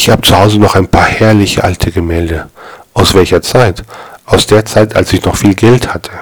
Ich habe zu Hause noch ein paar herrliche alte Gemälde. Aus welcher Zeit? Aus der Zeit, als ich noch viel Geld hatte.